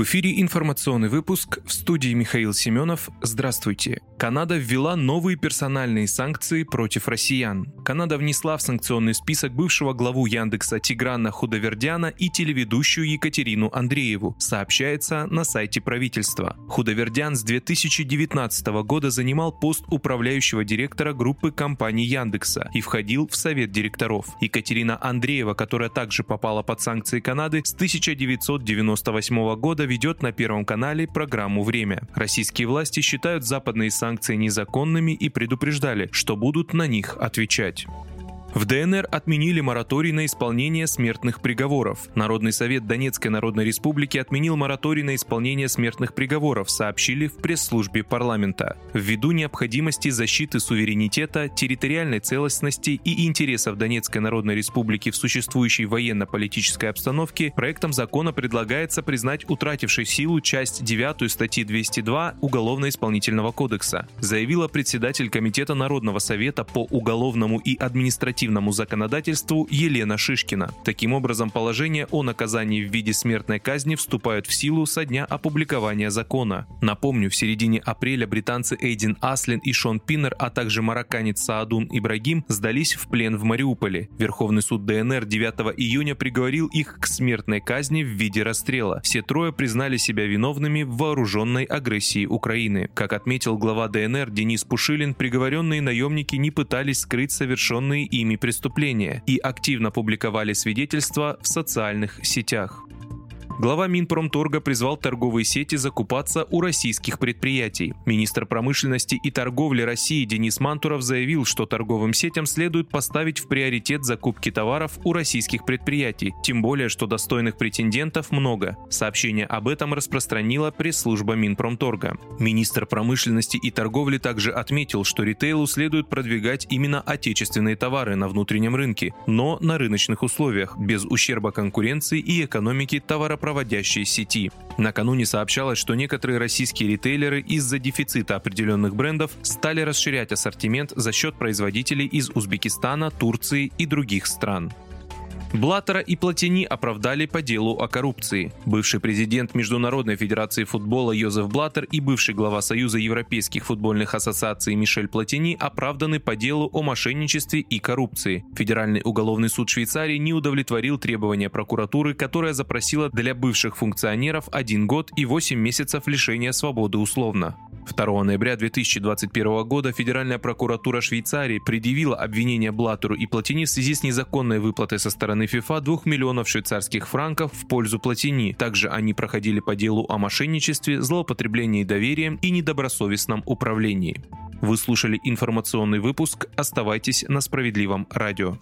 В эфире информационный выпуск в студии Михаил Семенов. Здравствуйте. Канада ввела новые персональные санкции против россиян. Канада внесла в санкционный список бывшего главу Яндекса Тиграна Худовердяна и телеведущую Екатерину Андрееву, сообщается на сайте правительства. Худовердян с 2019 года занимал пост управляющего директора группы компаний Яндекса и входил в совет директоров. Екатерина Андреева, которая также попала под санкции Канады с 1998 года, ведет на Первом канале программу «Время». Российские власти считают западные санкции незаконными и предупреждали, что будут на них отвечать слушать. В ДНР отменили мораторий на исполнение смертных приговоров. Народный совет Донецкой Народной Республики отменил мораторий на исполнение смертных приговоров, сообщили в пресс-службе парламента. Ввиду необходимости защиты суверенитета, территориальной целостности и интересов Донецкой Народной Республики в существующей военно-политической обстановке, проектом закона предлагается признать утратившей силу часть 9 статьи 202 Уголовно-исполнительного кодекса, заявила председатель Комитета Народного совета по уголовному и административному альтернативному законодательству Елена Шишкина. Таким образом, положения о наказании в виде смертной казни вступают в силу со дня опубликования закона. Напомню, в середине апреля британцы Эйдин Аслин и Шон Пиннер, а также марокканец Саадун Ибрагим сдались в плен в Мариуполе. Верховный суд ДНР 9 июня приговорил их к смертной казни в виде расстрела. Все трое признали себя виновными в вооруженной агрессии Украины. Как отметил глава ДНР Денис Пушилин, приговоренные наемники не пытались скрыть совершенные ими преступления и активно публиковали свидетельства в социальных сетях. Глава Минпромторга призвал торговые сети закупаться у российских предприятий. Министр промышленности и торговли России Денис Мантуров заявил, что торговым сетям следует поставить в приоритет закупки товаров у российских предприятий, тем более, что достойных претендентов много. Сообщение об этом распространила пресс-служба Минпромторга. Министр промышленности и торговли также отметил, что ритейлу следует продвигать именно отечественные товары на внутреннем рынке, но на рыночных условиях, без ущерба конкуренции и экономики товаропроводника проводящей сети. Накануне сообщалось, что некоторые российские ритейлеры из-за дефицита определенных брендов стали расширять ассортимент за счет производителей из Узбекистана, Турции и других стран. Блаттера и Платини оправдали по делу о коррупции. Бывший президент Международной Федерации футбола Йозеф Блаттер и бывший глава Союза Европейских футбольных ассоциаций Мишель Платини оправданы по делу о мошенничестве и коррупции. Федеральный уголовный суд Швейцарии не удовлетворил требования прокуратуры, которая запросила для бывших функционеров один год и 8 месяцев лишения свободы условно. 2 ноября 2021 года Федеральная прокуратура Швейцарии предъявила обвинение Блаттеру и Платини в связи с незаконной выплатой со стороны ФИФА 2 миллионов швейцарских франков в пользу Платини. Также они проходили по делу о мошенничестве, злоупотреблении доверием и недобросовестном управлении. Вы слушали информационный выпуск. Оставайтесь на справедливом радио.